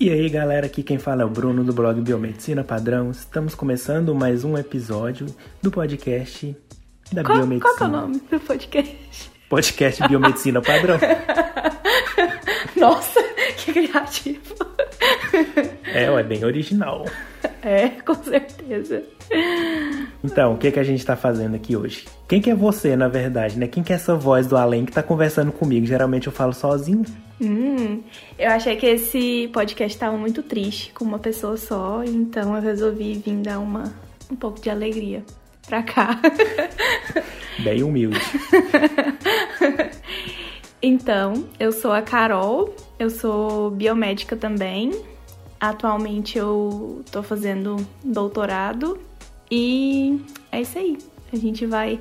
E aí galera, aqui quem fala é o Bruno do blog Biomedicina Padrão. Estamos começando mais um episódio do podcast da Qual, Biomedicina. qual é o nome do podcast? Podcast Biomedicina Padrão. Nossa, que criativo. É, é bem original. É, com certeza. Então, o que, que a gente tá fazendo aqui hoje? Quem que é você, na verdade, né? Quem que é essa voz do além que tá conversando comigo? Geralmente eu falo sozinho. Hum, eu achei que esse podcast tava muito triste com uma pessoa só, então eu resolvi vir dar uma, um pouco de alegria pra cá. Bem humilde. Então, eu sou a Carol, eu sou biomédica também. Atualmente eu tô fazendo doutorado e é isso aí. A gente vai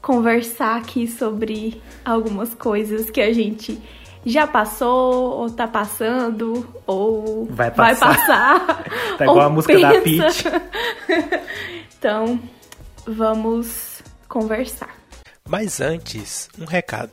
conversar aqui sobre algumas coisas que a gente já passou, ou tá passando, ou Vai passar. passar, Tá igual a música da pensa. Pitty. então, vamos conversar. Mas antes, um recado.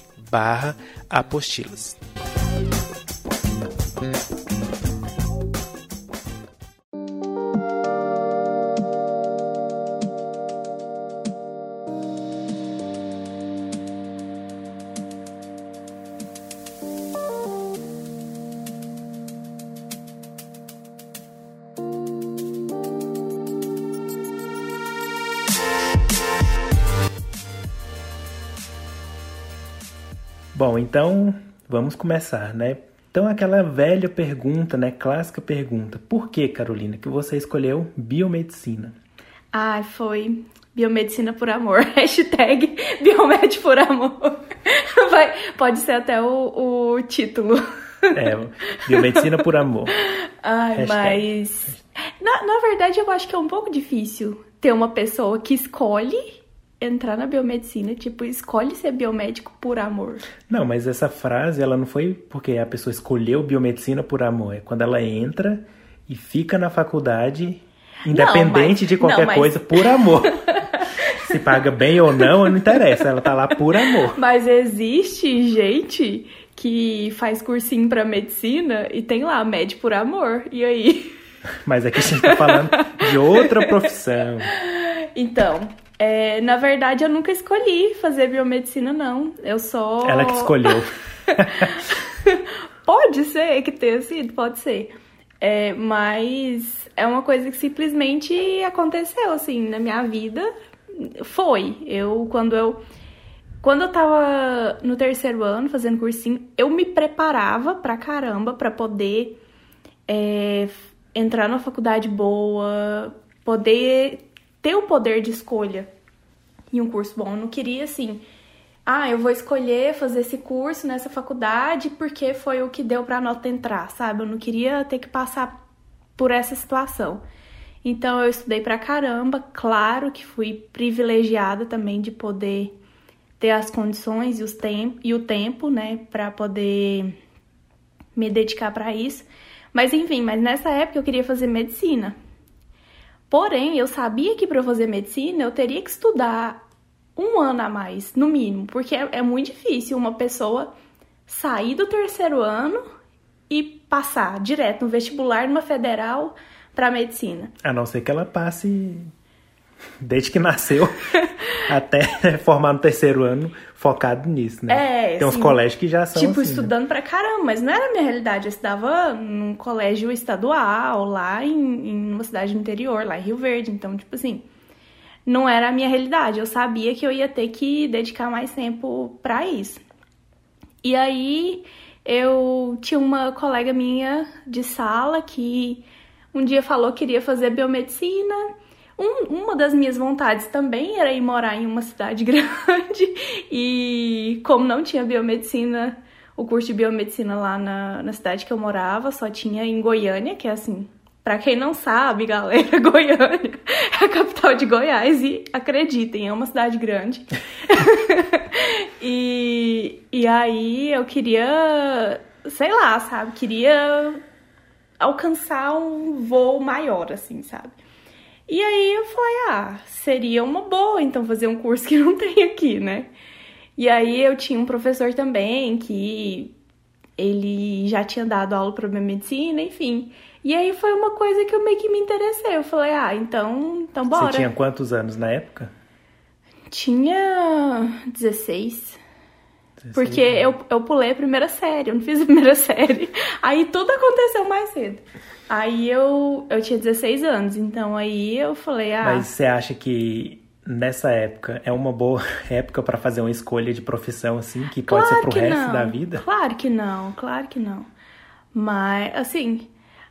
barra apostilas. Então vamos começar, né? Então aquela velha pergunta, né? Clássica pergunta. Por que, Carolina, que você escolheu biomedicina? Ai, foi biomedicina por amor. Hashtag biomed por amor. Vai, pode ser até o, o título. É, biomedicina por amor. Ai, Hashtag. mas. Na, na verdade, eu acho que é um pouco difícil ter uma pessoa que escolhe entrar na biomedicina, tipo, escolhe ser biomédico por amor. Não, mas essa frase, ela não foi porque a pessoa escolheu biomedicina por amor. É quando ela entra e fica na faculdade, independente mas- de qualquer não, mas- coisa, por amor. Se paga bem ou não, não interessa. Ela tá lá por amor. Mas existe gente que faz cursinho pra medicina e tem lá, med por amor. E aí? Mas aqui a gente tá falando de outra profissão. Então, é, na verdade, eu nunca escolhi fazer biomedicina, não. Eu só. Ela que escolheu. Pode ser que tenha sido, pode ser. É, mas é uma coisa que simplesmente aconteceu, assim, na minha vida. Foi. Eu, quando eu. Quando eu tava no terceiro ano fazendo cursinho, eu me preparava pra caramba pra poder é, entrar numa faculdade boa, poder ter o poder de escolha em um curso bom. Eu não queria assim, ah, eu vou escolher fazer esse curso nessa faculdade porque foi o que deu pra nota entrar, sabe? Eu não queria ter que passar por essa situação. Então eu estudei pra caramba, claro que fui privilegiada também de poder ter as condições e, os tem e o tempo, né, pra poder me dedicar pra isso. Mas enfim, mas nessa época eu queria fazer medicina. Porém, eu sabia que para fazer medicina eu teria que estudar um ano a mais, no mínimo, porque é, é muito difícil uma pessoa sair do terceiro ano e passar direto no vestibular numa federal para medicina. A não ser que ela passe desde que nasceu até formar no terceiro ano focado nisso, né? É, Tem uns assim, colégios que já são tipo, assim, né? estudando pra caramba, mas não era a minha realidade. Eu estudava num colégio estadual, lá em, em uma cidade do interior, lá em Rio Verde. Então, tipo assim, não era a minha realidade. Eu sabia que eu ia ter que dedicar mais tempo pra isso. E aí, eu tinha uma colega minha de sala que um dia falou que queria fazer biomedicina. Um- uma das minhas vontades também era ir morar em uma cidade grande e como não tinha biomedicina o curso de biomedicina lá na, na cidade que eu morava, só tinha em Goiânia, que é assim, para quem não sabe, galera, Goiânia é a capital de Goiás e acreditem, é uma cidade grande. e, e aí eu queria, sei lá, sabe, queria alcançar um voo maior, assim, sabe? E aí eu falei, ah, seria uma boa então fazer um curso que não tem aqui, né? E aí eu tinha um professor também que ele já tinha dado aula para medicina, enfim. E aí foi uma coisa que eu meio que me interessei. Eu falei, ah, então, então bora. Você tinha quantos anos na época? Tinha 16. 16 porque eu, eu pulei a primeira série, eu não fiz a primeira série. Aí tudo aconteceu mais cedo. Aí eu, eu tinha 16 anos, então aí eu falei, ah. Mas você acha que nessa época é uma boa época para fazer uma escolha de profissão assim, que pode claro ser pro resto não. da vida? Claro que não, claro que não. Mas, assim,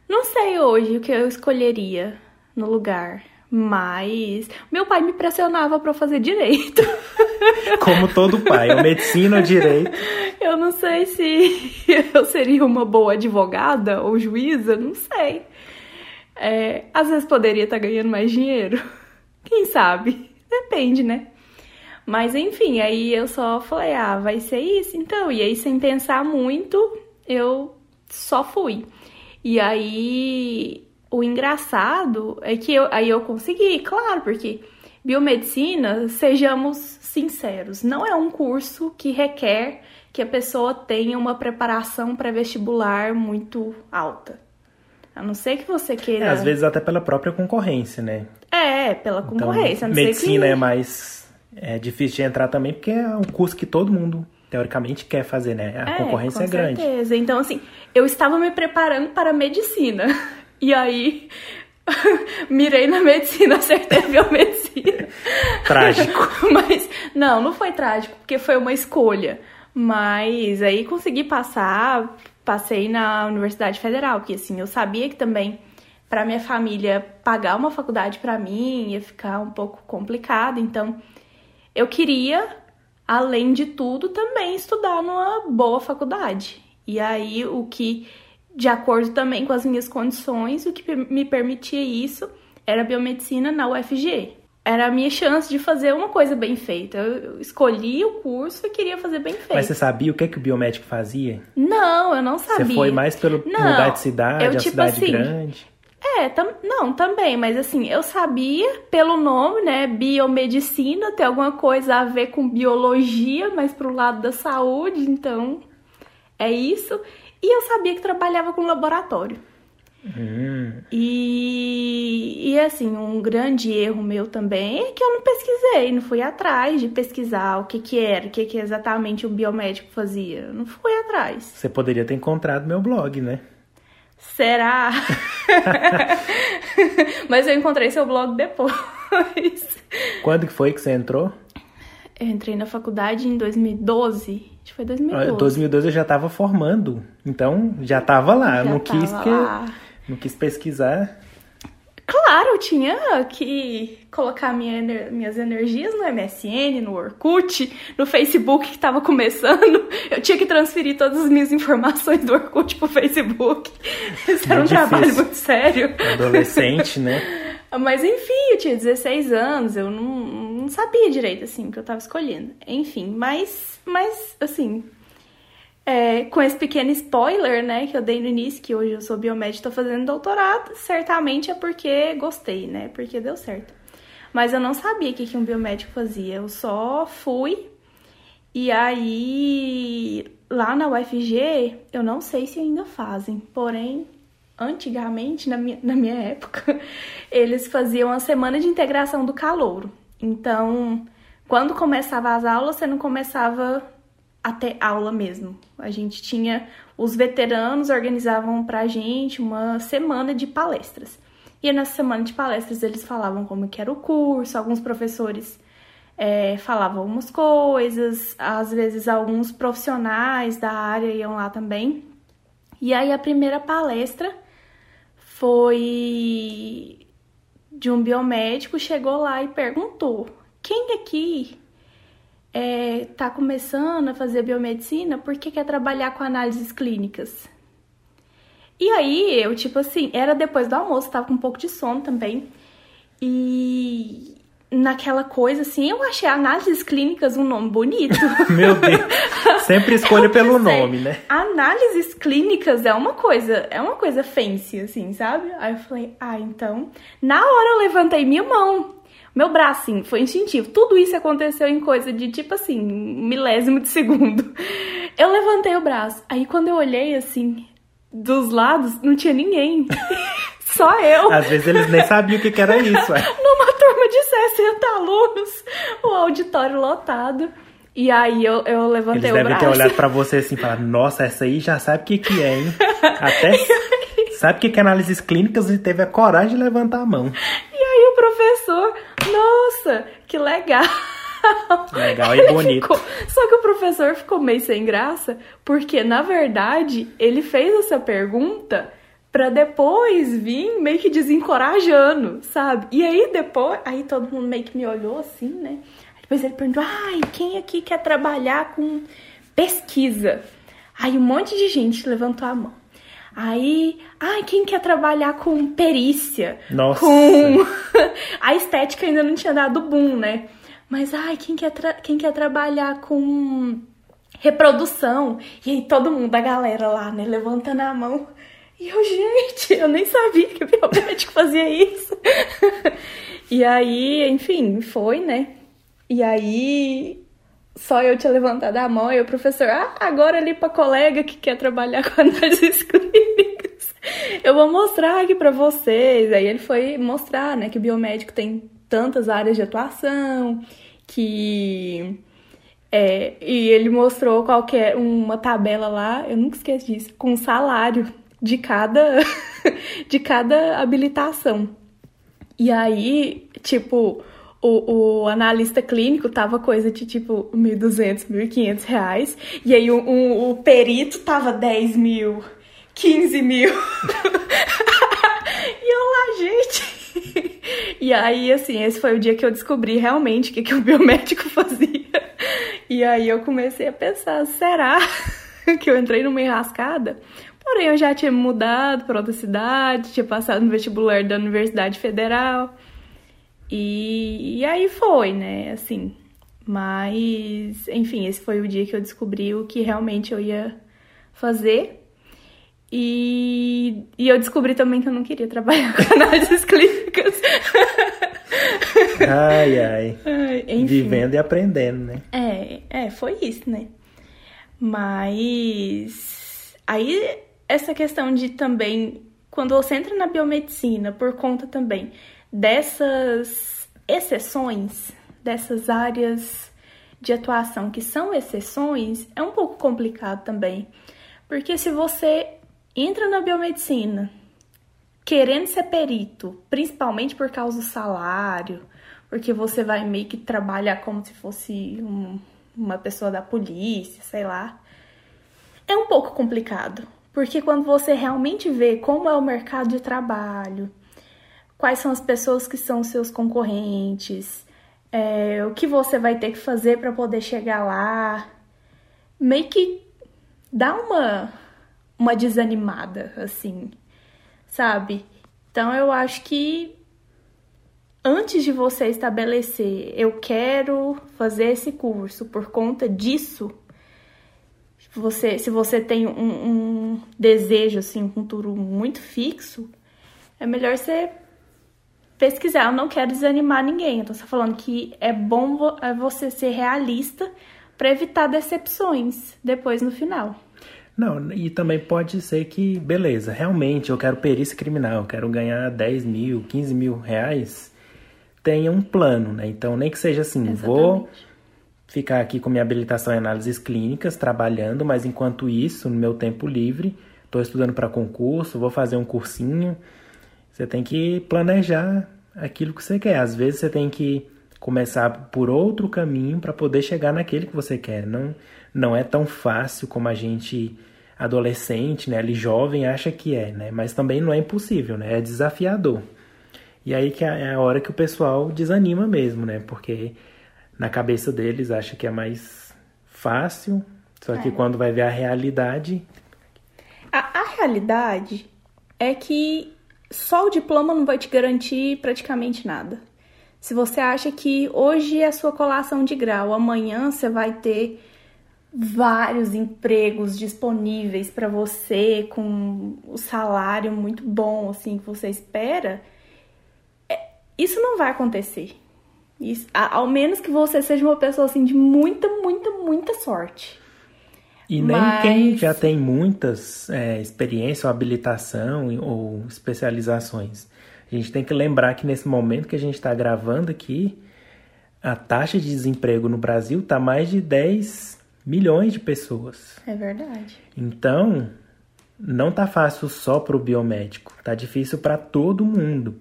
não sei hoje o que eu escolheria no lugar. Mas meu pai me pressionava para fazer direito. Como todo pai, ou medicina ou direito. Eu não sei se eu seria uma boa advogada ou juíza, não sei. É, às vezes poderia estar tá ganhando mais dinheiro. Quem sabe? Depende, né? Mas enfim, aí eu só falei, ah, vai ser isso então. E aí, sem pensar muito, eu só fui. E aí o engraçado é que eu, aí eu consegui, claro, porque biomedicina, sejamos sinceros, não é um curso que requer que a pessoa tenha uma preparação pré-vestibular muito alta. A não ser que você queira. É, às vezes até pela própria concorrência, né? É, pela então, concorrência. Então, medicina que... é mais é difícil de entrar também porque é um curso que todo mundo teoricamente quer fazer, né? A é, concorrência é grande. Com certeza. Então, assim, eu estava me preparando para a medicina. E aí, mirei na medicina, acertei a biomedicina. Trágico. Mas, não, não foi trágico, porque foi uma escolha. Mas aí consegui passar, passei na Universidade Federal, porque assim, eu sabia que também para minha família pagar uma faculdade para mim ia ficar um pouco complicado, então eu queria, além de tudo, também estudar numa boa faculdade. E aí o que de acordo também com as minhas condições, o que me permitia isso era biomedicina na UFG. Era a minha chance de fazer uma coisa bem feita. Eu escolhi o curso e queria fazer bem feito. Mas você sabia o que, é que o biomédico fazia? Não, eu não sabia. Você foi mais pelo não, lugar de cidade, eu, a tipo cidade assim, grande? É, tam, não, também, mas assim, eu sabia pelo nome, né, biomedicina, tem alguma coisa a ver com biologia, mas pro lado da saúde, então é isso. E eu sabia que trabalhava com laboratório. Hum. E, e assim, um grande erro meu também é que eu não pesquisei, não fui atrás de pesquisar o que que era, o que que exatamente o biomédico fazia. Não fui atrás. Você poderia ter encontrado meu blog, né? Será? Mas eu encontrei seu blog depois. Quando que foi que você entrou? Eu entrei na faculdade em 2012. Acho que foi 2012. 2012 eu já estava formando, então já estava lá. Já não quis que, não quis pesquisar. Claro, eu tinha que colocar minha, minhas energias no MSN, no Orkut, no Facebook que estava começando. Eu tinha que transferir todas as minhas informações do Orkut pro Facebook. Isso era um difícil. trabalho muito sério. Adolescente, né? Mas enfim, eu tinha 16 anos, eu não, não sabia direito assim o que eu tava escolhendo. Enfim, mas, mas assim, é, com esse pequeno spoiler, né, que eu dei no início, que hoje eu sou biomédica e tô fazendo doutorado, certamente é porque gostei, né, porque deu certo. Mas eu não sabia o que, que um biomédico fazia, eu só fui. E aí, lá na UFG, eu não sei se ainda fazem, porém, antigamente, na minha, na minha época, eles faziam a semana de integração do calouro. Então, quando começava as aulas, você não começava a ter aula mesmo. A gente tinha os veteranos organizavam pra gente uma semana de palestras. E nessa semana de palestras eles falavam como que era o curso, alguns professores é, falavam algumas coisas, às vezes alguns profissionais da área iam lá também. E aí a primeira palestra foi de um biomédico, chegou lá e perguntou: quem aqui é, tá começando a fazer biomedicina porque quer trabalhar com análises clínicas. E aí, eu, tipo assim, era depois do almoço, tava com um pouco de sono também. E naquela coisa, assim, eu achei análises clínicas um nome bonito. Meu Deus. Sempre escolha pelo nome, né? Análises clínicas é uma coisa, é uma coisa fancy, assim, sabe? Aí eu falei, ah, então. Na hora eu levantei minha mão. Meu braço, assim, foi instintivo. Tudo isso aconteceu em coisa de, tipo assim, milésimo de segundo. Eu levantei o braço. Aí quando eu olhei, assim, dos lados, não tinha ninguém. Só eu. Às vezes eles nem sabiam o que, que era isso. É. Numa turma de 60 alunos, o auditório lotado. E aí eu, eu levantei eles o devem braço. ter olhado pra você assim e falar, nossa, essa aí já sabe o que, que é, hein? Até sabe o que, que é análises clínicas e teve a coragem de levantar a mão. E aí o professor, nossa, que legal. Legal e Ele bonito. ficou- Só que o professor ficou meio sem graça, porque na verdade ele fez essa pergunta pra depois vir meio que desencorajando, sabe? E aí depois, aí todo mundo meio que me olhou assim, né? Aí Depois ele perguntou: "Ai, quem aqui quer trabalhar com pesquisa?" Aí um monte de gente levantou a mão. Aí, ai, quem quer trabalhar com perícia? Nossa. Com a estética ainda não tinha dado boom, né? Mas ai, quem quer, tra- quem quer trabalhar com reprodução? E aí todo mundo, a galera lá, né, levantando a mão. E eu, gente, eu nem sabia que o biomédico fazia isso. e aí, enfim, foi, né? E aí só eu tinha levantado a mão e o professor, ah, agora ali pra colega que quer trabalhar com análises clínicas. Eu vou mostrar aqui pra vocês. Aí ele foi mostrar, né, que o biomédico tem tantas áreas de atuação, que é, e ele mostrou qualquer uma tabela lá, eu nunca esqueço disso, com salário de cada de cada habilitação. E aí, tipo, o, o analista clínico tava coisa de tipo 1.200, 1.500 reais. E aí o, o, o perito tava 10 mil, 15 mil. e eu lá, gente. E aí, assim, esse foi o dia que eu descobri realmente o que, que o biomédico fazia. E aí eu comecei a pensar, será que eu entrei numa enrascada? Porém, eu já tinha mudado para outra cidade, tinha passado no vestibular da Universidade Federal. E, e aí foi, né? Assim. Mas, enfim, esse foi o dia que eu descobri o que realmente eu ia fazer. E, e eu descobri também que eu não queria trabalhar com análises clínicas. Ai, ai. Ai, Enfim. Vivendo e aprendendo, né? É, é, foi isso, né? Mas aí essa questão de também quando você entra na biomedicina por conta também dessas exceções, dessas áreas de atuação que são exceções, é um pouco complicado também. Porque se você entra na biomedicina querendo ser perito, principalmente por causa do salário, porque você vai meio que trabalhar como se fosse um, uma pessoa da polícia, sei lá. É um pouco complicado, porque quando você realmente vê como é o mercado de trabalho, quais são as pessoas que são seus concorrentes, é, o que você vai ter que fazer para poder chegar lá, meio que dá uma, uma desanimada, assim, sabe? Então eu acho que antes de você estabelecer, eu quero fazer esse curso por conta disso, você, se você tem um, um desejo, assim, um futuro muito fixo, é melhor você pesquisar. Eu não quero desanimar ninguém. Eu tô só falando que é bom vo- é você ser realista para evitar decepções depois no final. Não, e também pode ser que, beleza, realmente eu quero perícia criminal, eu quero ganhar 10 mil, 15 mil reais, tenha um plano, né? Então, nem que seja assim, vou Exatamente. Ficar aqui com minha habilitação em análises clínicas, trabalhando, mas enquanto isso, no meu tempo livre, estou estudando para concurso, vou fazer um cursinho. Você tem que planejar aquilo que você quer. Às vezes você tem que começar por outro caminho para poder chegar naquele que você quer. Não, não é tão fácil como a gente adolescente, né, ali jovem acha que é, né? Mas também não é impossível, né? É desafiador. E aí que é a hora que o pessoal desanima mesmo, né? Porque na cabeça deles acha que é mais fácil, só que É. quando vai ver a realidade, A, a realidade é que só o diploma não vai te garantir praticamente nada. Se você acha que hoje é a sua colação de grau, amanhã você vai ter vários empregos disponíveis para você com o salário muito bom assim que você espera, é- isso não vai acontecer. Isso- ao menos que você seja uma pessoa assim de muita, muita, muita sorte. E nem Mas- quem já tem muitas é, experiência ou habilitação ou especializações. A gente tem que lembrar que nesse momento que a gente está gravando aqui, a taxa de desemprego no Brasil está mais de 10 milhões de pessoas. É verdade. Então, não tá fácil só para o biomédico, tá difícil para todo mundo.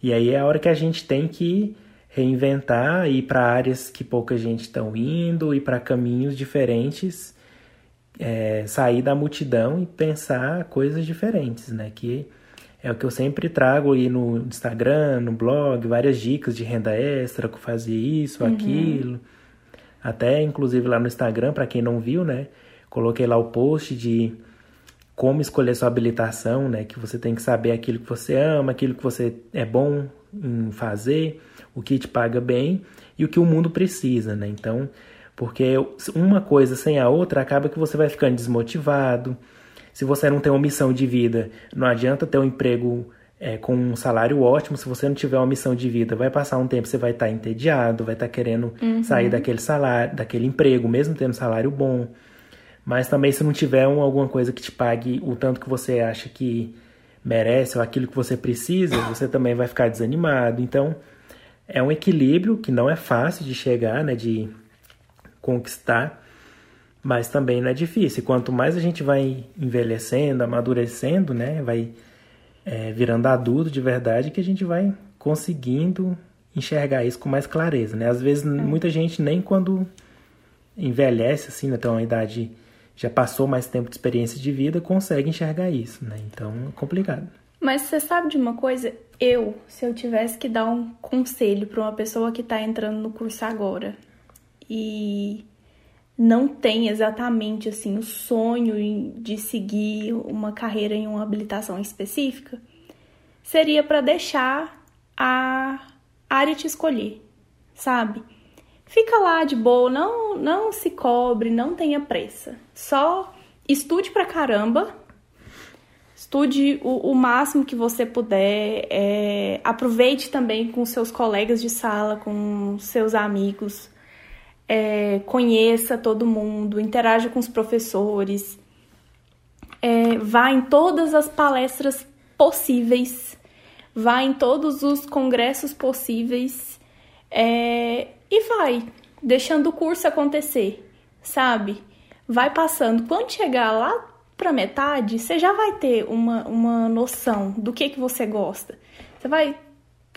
E aí é a hora que a gente tem que reinventar, ir para áreas que pouca gente estão indo, ir para caminhos diferentes, é, sair da multidão e pensar coisas diferentes, né? Que é o que eu sempre trago aí no Instagram, no blog, várias dicas de renda extra, que fazer isso, aquilo. Até inclusive lá no Instagram, para quem não viu, né? Coloquei lá o post de como escolher sua habilitação, né? Que você tem que saber aquilo que você ama, aquilo que você é bom em fazer, o que te paga bem e o que o mundo precisa, né? Então, porque uma coisa sem a outra acaba que você vai ficando desmotivado. Se você não tem uma missão de vida, não adianta ter um emprego é, com um salário ótimo. Se você não tiver uma missão de vida, vai passar um tempo, você vai estar entediado, vai estar querendo sair daquele salário, daquele emprego, mesmo tendo salário bom. Mas também se não tiver um, alguma coisa que te pague o tanto que você acha que merece ou aquilo que você precisa, você também vai ficar desanimado. Então, é um equilíbrio que não é fácil de chegar, né, de conquistar, mas também não é difícil. Quanto mais a gente vai envelhecendo, amadurecendo, né, vai é, virando adulto de verdade, que a gente vai conseguindo enxergar isso com mais clareza, né? Às vezes muita gente nem quando envelhece assim, né, tem uma idade já passou mais tempo de experiência de vida, consegue enxergar isso, né? Então é complicado. Mas você sabe de uma coisa? Eu, se eu tivesse que dar um conselho para uma pessoa que tá entrando no curso agora e não tem exatamente assim o sonho de seguir uma carreira em uma habilitação específica, seria para deixar a área te escolher, sabe? Fica lá de boa, não, não se cobre, não tenha pressa. Só estude pra caramba, estude o, o máximo que você puder, é, aproveite também com seus colegas de sala, com seus amigos, é, conheça todo mundo, interaja com os professores, é, vá em todas as palestras possíveis, vá em todos os congressos possíveis é, e vai, deixando o curso acontecer, sabe? Vai passando. Quando chegar lá pra metade, você já vai ter uma, uma noção do que, que você gosta. Você vai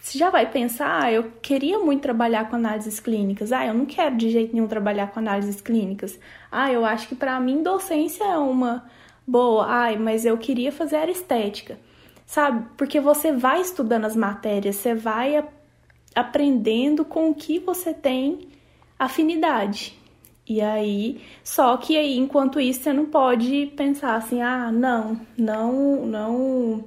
você já vai pensar, ah, eu queria muito trabalhar com análises clínicas. Ah, eu não quero de jeito nenhum trabalhar com análises clínicas. Ah, eu acho que para mim docência é uma boa. Ai, mas eu queria fazer estética. Sabe? Porque você vai estudando as matérias, você vai aprendendo com o que você tem afinidade. E aí, só que aí, enquanto isso, você não pode pensar assim, ah, não, não, não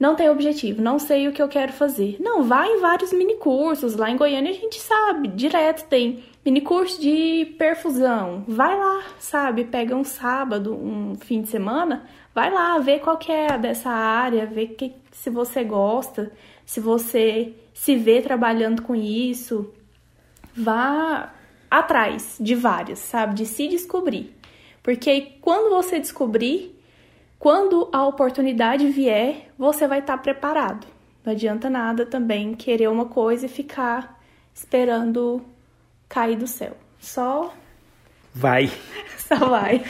não tem objetivo, não sei o que eu quero fazer. Não, vai em vários minicursos. Lá em Goiânia a gente sabe, direto tem minicurso de perfusão. Vai lá, sabe? Pega um sábado, um fim de semana, vai lá, vê qual que é dessa área, vê que, se você gosta, se você se vê trabalhando com isso. Vá atrás de várias, sabe? De se descobrir. Porque aí, quando você descobrir, quando a oportunidade vier, você vai estar preparado. Não adianta nada também querer uma coisa e ficar esperando cair do céu. Só, Vai. só vai.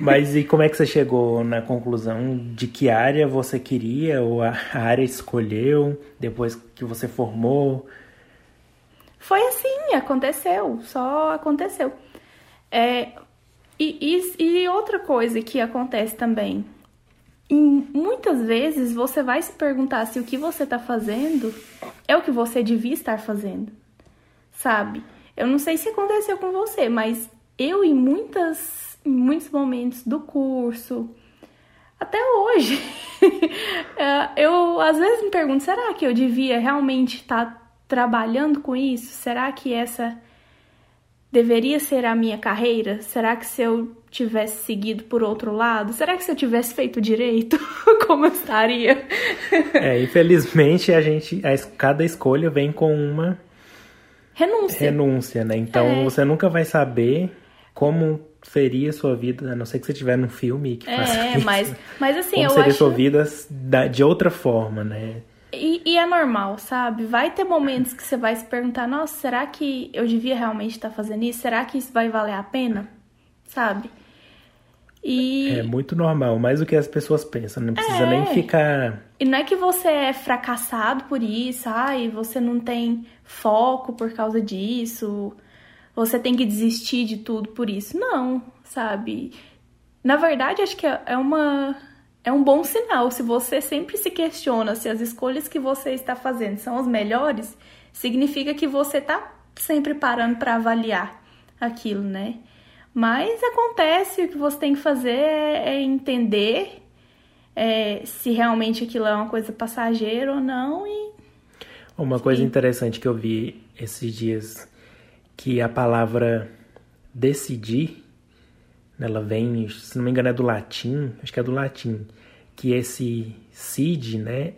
Mas e como é que você chegou na conclusão de que área você queria ou a a área escolheu depois que você formou? Foi assim, aconteceu, só aconteceu. É, e, e, e outra coisa que acontece também, muitas vezes você vai se perguntar se o que você está fazendo é o que você devia estar fazendo. sabe? Eu não sei se aconteceu com você, mas eu em muitas em muitos momentos do curso, até hoje, é, eu às vezes me pergunto, será que eu devia realmente estar tá trabalhando com isso? Será que essa deveria ser a minha carreira? Será que se eu tivesse seguido por outro lado, será que se eu tivesse feito direito, como eu estaria? É, infelizmente a gente, a, cada escolha vem com uma renúncia, renúncia né? Então é. você nunca vai saber como seria a sua vida, a não ser que você estiver num filme que faça É, isso. mas, mas assim, como eu seria acho... sua vida de outra forma, né? E, é normal, sabe? Vai ter momentos que você vai se perguntar: nossa, será que eu devia realmente estar fazendo isso? Será que isso vai valer a pena? Sabe? E... É muito normal, mais do que as pessoas pensam, não precisa é. nem ficar. E não é que você é fracassado por isso, ai, você não tem foco por causa disso, você tem que desistir de tudo por isso. Não, sabe? Na verdade, acho que é uma é um bom sinal. Se você sempre se questiona se as escolhas que você está fazendo são as melhores, significa que você está sempre parando para avaliar aquilo, né? Mas acontece, o que você tem que fazer é, é entender é, se realmente aquilo é uma coisa passageira ou não. E... Uma coisa interessante que eu vi esses dias, que a palavra decidir ela vem, se não me engano, é do latim, acho que é do latim, que esse cid, né,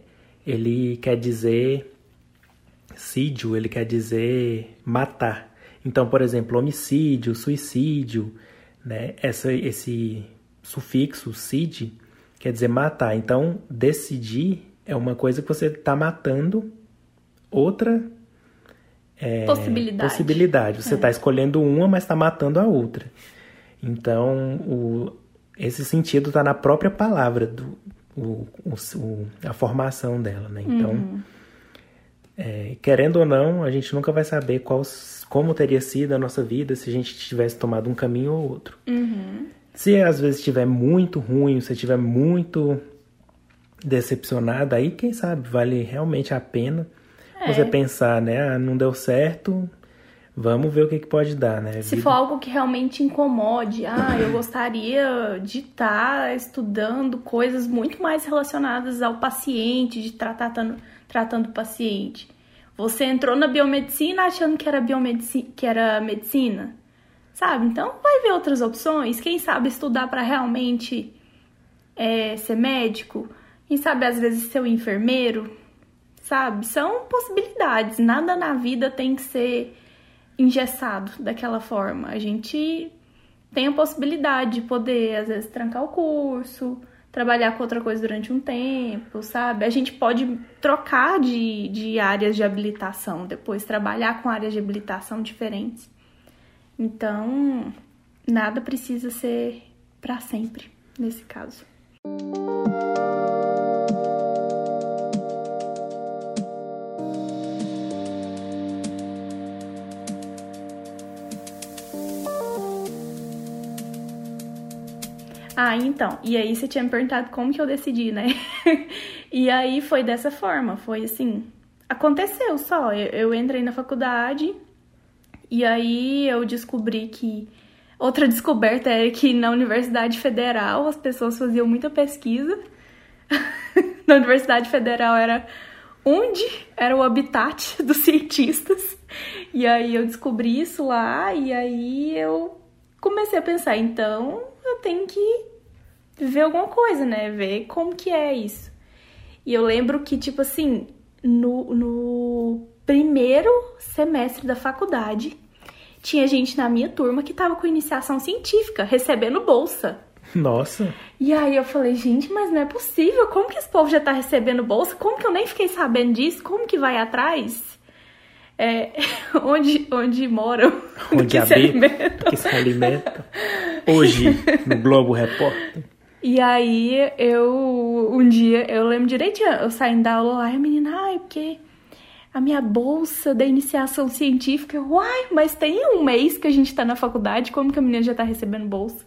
ele quer dizer sídio, ele quer dizer matar. Então, por exemplo, homicídio, suicídio, né, essa, esse sufixo cid quer dizer matar. Então, decidir é uma coisa que você está matando outra é, possibilidade. possibilidade. Você está é. escolhendo uma, mas está matando a outra. Então, o, esse sentido está na própria palavra, do, o, o, a formação dela, né? Então, uhum. é, querendo ou não, a gente nunca vai saber qual, como teria sido a nossa vida se a gente tivesse tomado um caminho ou outro. Uhum. Se às vezes estiver muito ruim, se estiver muito decepcionada, aí quem sabe vale realmente a pena é. você pensar, né? Ah, não deu certo, Vamos ver o que, que pode dar, né? Se for algo que realmente incomode, ah, eu gostaria de estar tá estudando coisas muito mais relacionadas ao paciente, de tratar tratando, tratando o paciente. Você entrou na biomedicina achando que era biomedicina, que era medicina, sabe? Então vai ver outras opções. Quem sabe estudar para realmente é, ser médico, quem sabe às vezes ser um enfermeiro, sabe? São possibilidades. Nada na vida tem que ser engessado daquela forma. A gente tem a possibilidade de poder, às vezes, trancar o curso, trabalhar com outra coisa durante um tempo, sabe? A gente pode trocar de, de áreas de habilitação, depois trabalhar com áreas de habilitação diferentes. Então, nada precisa ser para sempre nesse caso. Ah, então. E aí você tinha me perguntado como que eu decidi, né? e aí foi dessa forma, foi assim, aconteceu só. Eu, eu, entrei na faculdade e aí eu descobri que outra descoberta é que na Universidade Federal as pessoas faziam muita pesquisa. na Universidade Federal era onde era o habitat dos cientistas. E aí eu descobri isso lá e aí eu comecei a pensar, então eu tenho que ver alguma coisa, né? Ver como que é isso. E eu lembro que, tipo assim, no, no primeiro semestre da faculdade, tinha gente na minha turma que tava com iniciação científica, recebendo bolsa. Nossa. E aí eu falei, gente, mas não é possível. Como que esse povo já tá recebendo bolsa? Como que eu nem fiquei sabendo disso? Como que vai atrás? É, onde, onde moram? Onde que habitam, que se alimentam. Hoje, no Globo Repórter. E aí eu um dia, eu lembro direitinho, eu saindo da aula lá, e a menina, ai, porque a minha bolsa da iniciação científica, uai, mas tem um mês que a gente tá na faculdade, como que a menina já tá recebendo bolsa?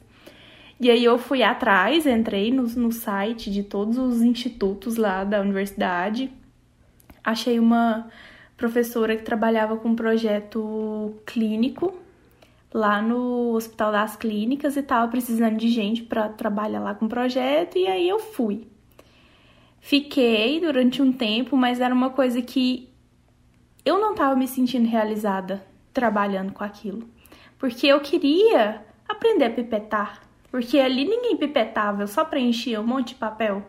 E aí eu fui atrás, entrei no, no site de todos os institutos lá da universidade, achei uma, professora que trabalhava com um projeto clínico lá no Hospital das Clínicas e tava precisando de gente para trabalhar lá com o projeto e aí eu fui. Fiquei durante um tempo, mas era uma coisa que eu não tava me sentindo realizada trabalhando com aquilo. Porque eu queria aprender a pipetar. Porque ali ninguém pipetava, eu só preenchia um monte de papel.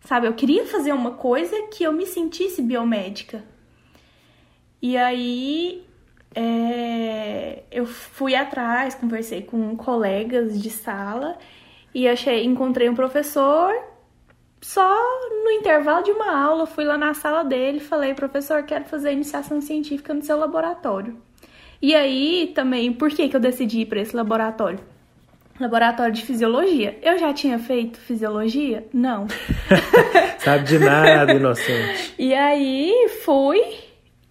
Sabe, eu queria fazer uma coisa que eu me sentisse biomédica. E aí é, eu fui atrás, conversei com colegas de sala e achei, encontrei um professor. Só no intervalo de uma aula, fui lá na sala dele e falei, professor, quero fazer iniciação científica no seu laboratório. E aí também, por que, que eu decidi ir para esse laboratório? Laboratório de fisiologia. Eu já tinha feito fisiologia? Não. Sabe de nada, inocente. e aí fui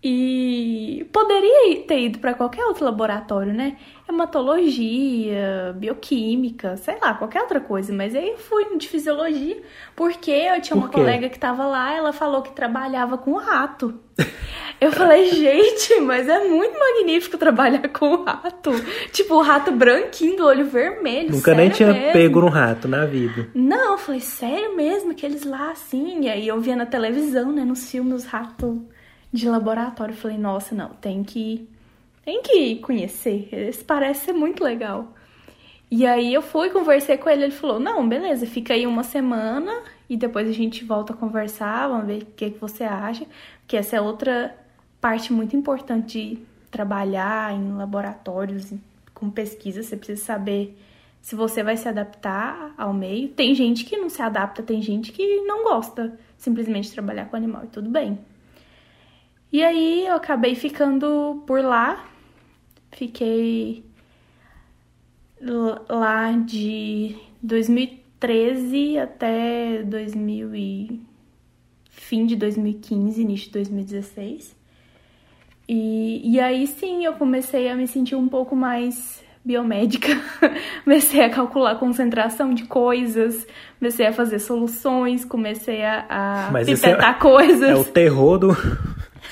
e poderia ter ido para qualquer outro laboratório, né? Hematologia, bioquímica, sei lá, qualquer outra coisa. Mas aí eu fui de fisiologia porque eu tinha uma colega que tava lá, ela falou que trabalhava com rato. Eu falei, gente, mas é muito magnífico trabalhar com rato. Tipo, o rato branquinho do olho vermelho. Nunca nem tinha mesmo? pego no rato na vida. Não, eu falei, sério mesmo? Aqueles lá assim. E aí eu via na televisão, né, nos filmes, os ratos de laboratório. Eu falei, nossa, não, tem que. Tem que conhecer. Esse parece ser muito legal. E aí eu fui, conversei com ele, ele falou, não, beleza, fica aí uma semana e depois a gente volta a conversar, vamos ver o que, que você acha. Que essa é outra parte muito importante de trabalhar em laboratórios com pesquisa, você precisa saber se você vai se adaptar ao meio. Tem gente que não se adapta, tem gente que não gosta simplesmente trabalhar com animal e tudo bem. E aí eu acabei ficando por lá. Fiquei lá de 2013 até 2000 e fim de 2015, início de 2016. E, e aí sim eu comecei a me sentir um pouco mais biomédica, comecei a calcular a concentração de coisas, comecei a fazer soluções, comecei a, a Mas pipetar é, coisas. É o terror do,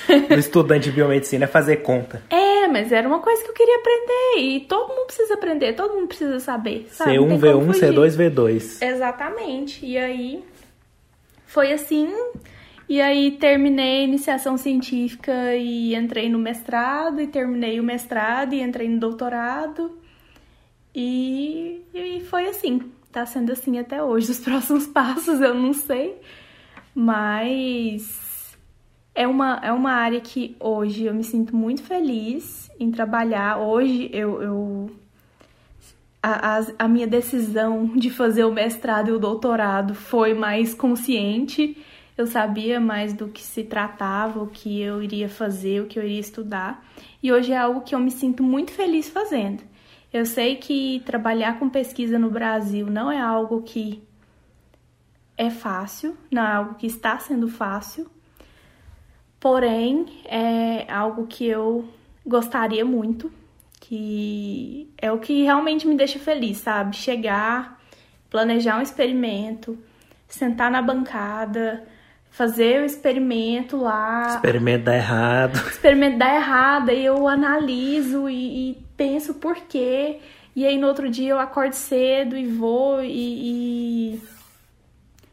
do estudante de biomedicina, é fazer conta. É, mas era uma coisa que eu queria aprender e todo mundo precisa aprender, todo mundo precisa saber. Sabe? C1, V1, C2, V2. Exatamente. E aí foi assim e aí terminei a iniciação científica e entrei no mestrado, e terminei o mestrado e entrei no doutorado. E, e foi assim, tá sendo assim até hoje. Os próximos passos eu não sei, mas é uma, é uma área que hoje eu me sinto muito feliz em trabalhar. Hoje eu, eu a, a, a minha decisão de fazer o mestrado e o doutorado foi mais consciente eu sabia mais do que se tratava, o que eu iria fazer, o que eu iria estudar. E hoje é algo que eu me sinto muito feliz fazendo. Eu sei que trabalhar com pesquisa no Brasil não é algo que é fácil, não é algo que está sendo fácil, porém é algo que eu gostaria muito, que é o que realmente me deixa feliz, sabe? Chegar, planejar um experimento, sentar na bancada, fazer o experimento lá. Experimento dá errado. Experimento dá errado, aí eu analiso e, e penso por quê. E aí no outro dia eu acordo cedo e vou e, e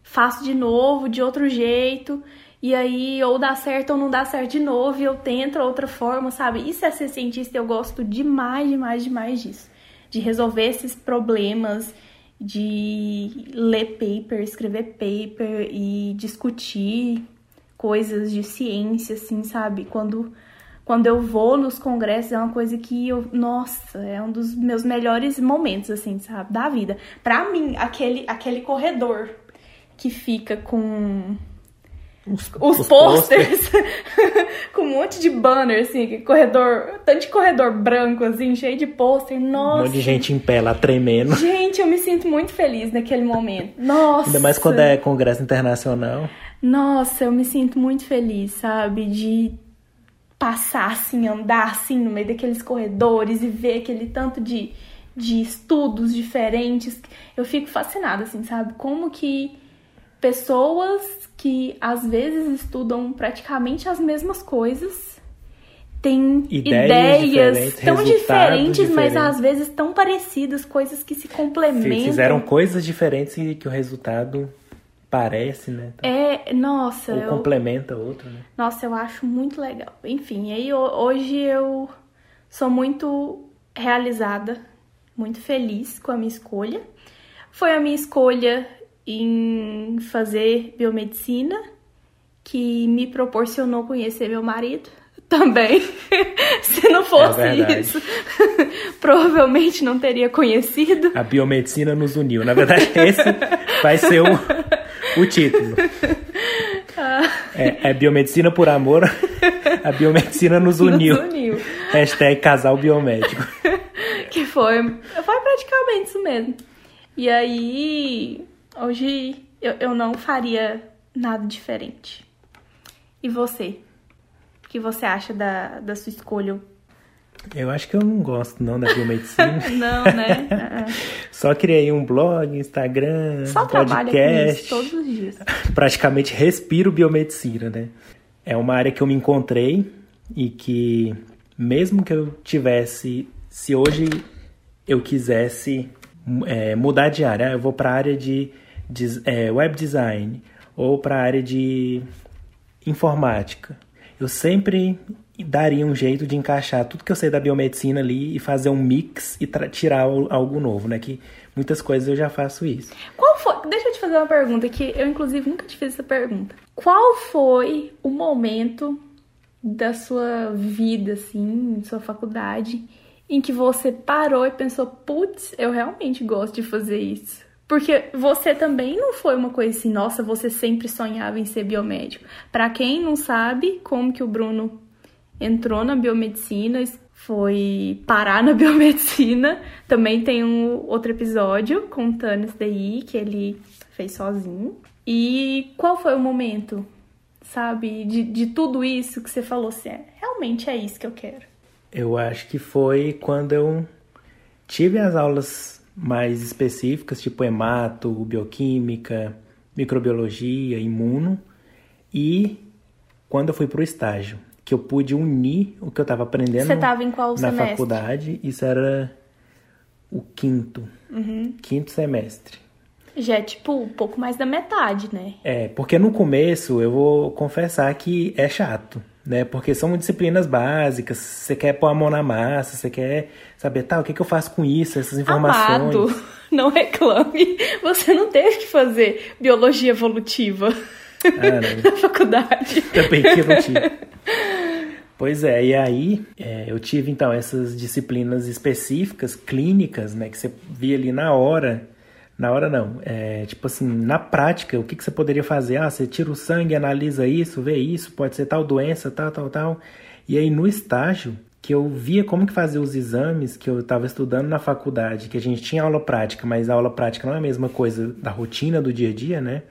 faço de novo, de outro jeito. E aí ou dá certo ou não dá certo de novo e eu tento outra forma, sabe? Isso é ser cientista, eu gosto demais, demais, demais disso. De resolver esses problemas de ler paper, escrever paper e discutir coisas de ciência, assim, sabe? Quando, quando eu vou nos congressos é uma coisa que eu, nossa, é um dos meus melhores momentos, assim, sabe? Da vida. Pra mim, aquele, aquele corredor que fica com os, os, os posters com um monte de banner, assim, corredor, tanto de corredor branco, assim, cheio de pôster, nossa. Um monte de gente em pé lá tremendo. Gente, eu me sinto muito feliz naquele momento. Nossa. Ainda mais quando é congresso internacional. Nossa, eu me sinto muito feliz, sabe, de passar assim, andar assim no meio daqueles corredores e ver aquele tanto de, de estudos diferentes. Eu fico fascinada, assim, sabe? Como que pessoas que às vezes estudam praticamente as mesmas coisas, têm Ideias ideias, diferentes, tão diferentes, mas às vezes tão parecidas, coisas que se complementam. Fizeram coisas diferentes e que o resultado parece, né? É, nossa, Ou eu, complementa outro, né? nossa, eu acho muito legal. Enfim, aí ho- hoje eu sou muito realizada, muito feliz com a minha escolha. Foi a minha escolha em fazer biomedicina que me proporcionou conhecer meu marido também. Se não fosse É isso, provavelmente não teria conhecido. A biomedicina nos uniu. Na verdade, esse vai ser o, o título. É, é biomedicina por amor. A biomedicina nos uniu. Nos uniu. Hashtag casal biomédico. Que foi, foi praticamente isso mesmo. E aí, hoje eu, eu não faria nada diferente. E você? O que você acha da, da sua escolha? Eu acho que eu não gosto não da biomedicina. Não, né? Só criei um blog, Instagram, Só podcast. isso todos os dias. praticamente respiro biomedicina, né? É uma área que eu me encontrei e que, mesmo que eu tivesse, se hoje eu quisesse é, mudar de área, eu vou para a área de, web design ou para a área de informática, eu sempre daria um jeito de encaixar tudo que eu sei da biomedicina ali e fazer um mix e tirar al- algo novo, né? Que muitas coisas eu já faço isso. Qual foi? Deixa eu te fazer uma pergunta que eu, inclusive, nunca te fiz essa pergunta. Qual foi o momento da sua vida, assim, sua faculdade, em que você parou e pensou, putz, eu realmente gosto de fazer isso? Porque você também não foi uma coisa assim, nossa, você sempre sonhava em ser biomédico. Pra quem não sabe como que o Bruno entrou na biomedicina, foi parar na biomedicina. Também tem um outro episódio contando isso daí, que ele fez sozinho. E qual foi o momento, sabe, de, de tudo isso que você falou assim, é, realmente é isso que eu quero. Eu acho que foi quando eu tive as aulas mais específicas, tipo hemato, bioquímica, microbiologia, imuno, e quando eu fui para o estágio, que eu pude unir o que eu estava aprendendo Você tava em qual na semestre? faculdade, isso era o quinto, Uhum. quinto semestre. Já é tipo um pouco mais da metade, né? É, porque no começo eu vou confessar que é chato, né? Porque são disciplinas básicas, você quer pôr a mão na massa, você quer saber, tá, o que, que eu faço com isso, essas informações. Amado, não reclame. Você não teve que fazer biologia evolutiva Ah, não. na faculdade. Também que eu não tive. Pois é, e aí é, eu tive então essas disciplinas específicas, clínicas, né? Que você via ali na hora. Na hora não, é, tipo assim, na prática, o que, que você poderia fazer? Ah, você tira o sangue, analisa isso, vê isso, pode ser tal doença, tal, tal, tal. E aí no estágio, que eu via como que fazia os exames que eu estava estudando na faculdade, que a gente tinha aula prática, mas a aula prática não é a mesma coisa da rotina do dia a dia, né?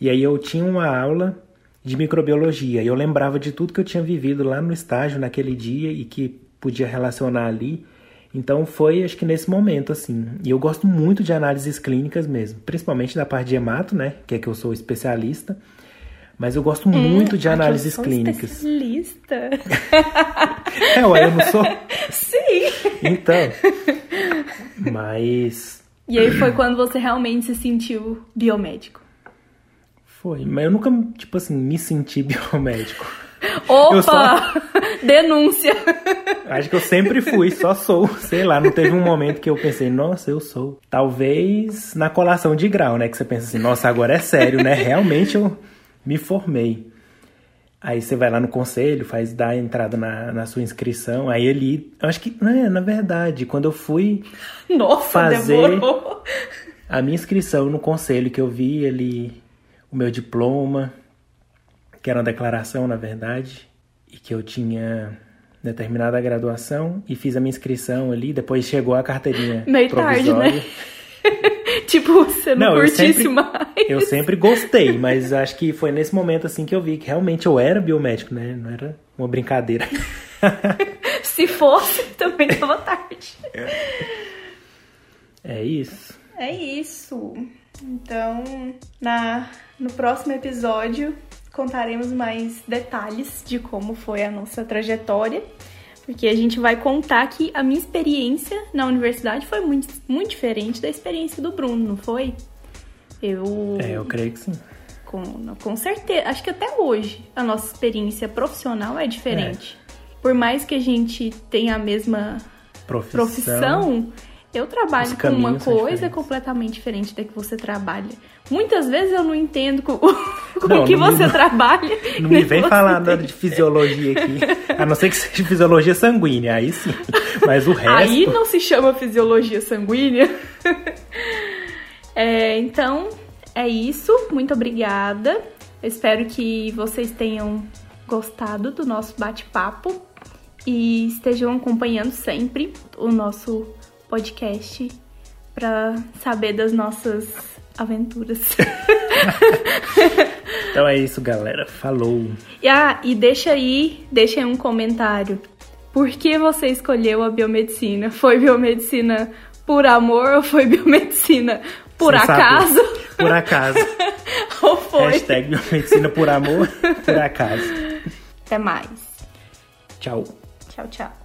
E aí eu tinha uma aula de microbiologia e eu lembrava de tudo que eu tinha vivido lá no estágio naquele dia e que podia relacionar ali. Então foi, acho que nesse momento, assim. E eu gosto muito de análises clínicas mesmo, principalmente da parte de hemato, né? Que é que eu sou especialista. Mas eu gosto muito de que eu análises sou clínicas. Especialista. É, ué, eu não sou. Sim. Então. Mas. E aí foi quando você realmente se sentiu biomédico. Foi. Mas eu nunca, tipo assim, me senti biomédico. Opa! Só- Denúncia! Acho que eu sempre fui, só sou. Sei lá, não teve um momento que eu pensei, nossa, eu sou. Talvez na colação de grau, né? Que você pensa assim, nossa, agora é sério, né? Realmente eu me formei. Aí você vai lá no conselho, faz dar entrada na, na sua inscrição. Aí ele. Eu acho que. É, na verdade, quando eu fui Nossa, Fazer- demorou. a minha inscrição no conselho, que eu vi ali o meu diploma, que era uma declaração, na verdade, e que eu tinha determinado a graduação, e fiz a minha inscrição ali, depois chegou a carteirinha Meio tarde, provisória. né? Tipo, você não, Não, eu curtisse sempre- mais. Eu sempre gostei, mas acho que foi nesse momento assim que eu vi que realmente eu era biomédico, né? Não era uma brincadeira. Se fosse, também tava tarde. É isso. É isso. Então, na, no próximo episódio, contaremos mais detalhes de como foi a nossa trajetória, porque a gente vai contar que a minha experiência na universidade foi muito, muito diferente da experiência do Bruno, não foi? Eu. É, eu creio que sim. Com, com certeza. Acho que até hoje a nossa experiência profissional é diferente. É. Por mais que a gente tenha a mesma profissão, profissão eu trabalho com uma coisa completamente diferente da que você trabalha. Muitas vezes eu não entendo com, com não, que você me, trabalha. Não me vem falar nada de fisiologia aqui. A não ser que seja fisiologia sanguínea, aí sim. Mas o resto. Aí não se chama fisiologia sanguínea. É, então, é isso. Muito obrigada. Eu espero que vocês tenham gostado do nosso bate-papo e estejam acompanhando sempre o nosso podcast para saber das nossas aventuras. então é isso, galera. Falou. E, ah, e deixa aí, deixa aí um comentário. Por que você escolheu a biomedicina? Foi biomedicina por amor ou foi biomedicina por Sem acaso? Saber. Por acaso. ou foi? Hashtag biomedicina por amor, por acaso. Até mais. Tchau. Tchau, tchau.